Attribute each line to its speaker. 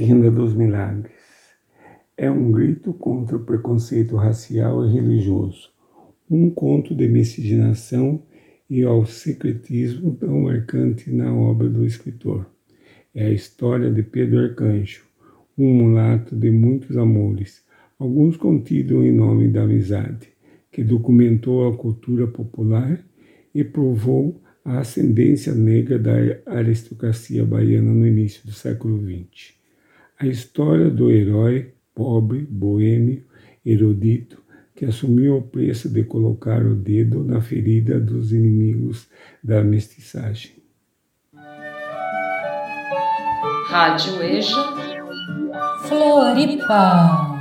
Speaker 1: Tenda dos Milagres. É um grito contra o preconceito racial e religioso, um conto de miscigenação e ao secretismo tão marcante na obra do escritor. É a história de Pedro Arcanjo, um mulato de muitos amores, alguns contidos em nome da amizade, que documentou a cultura popular e provou a ascendência negra da aristocracia baiana no início do século XX. A história do herói pobre, boêmio, erudito, que assumiu o preço de colocar o dedo na ferida dos inimigos da mestiçagem.
Speaker 2: Rádio EJA Floripa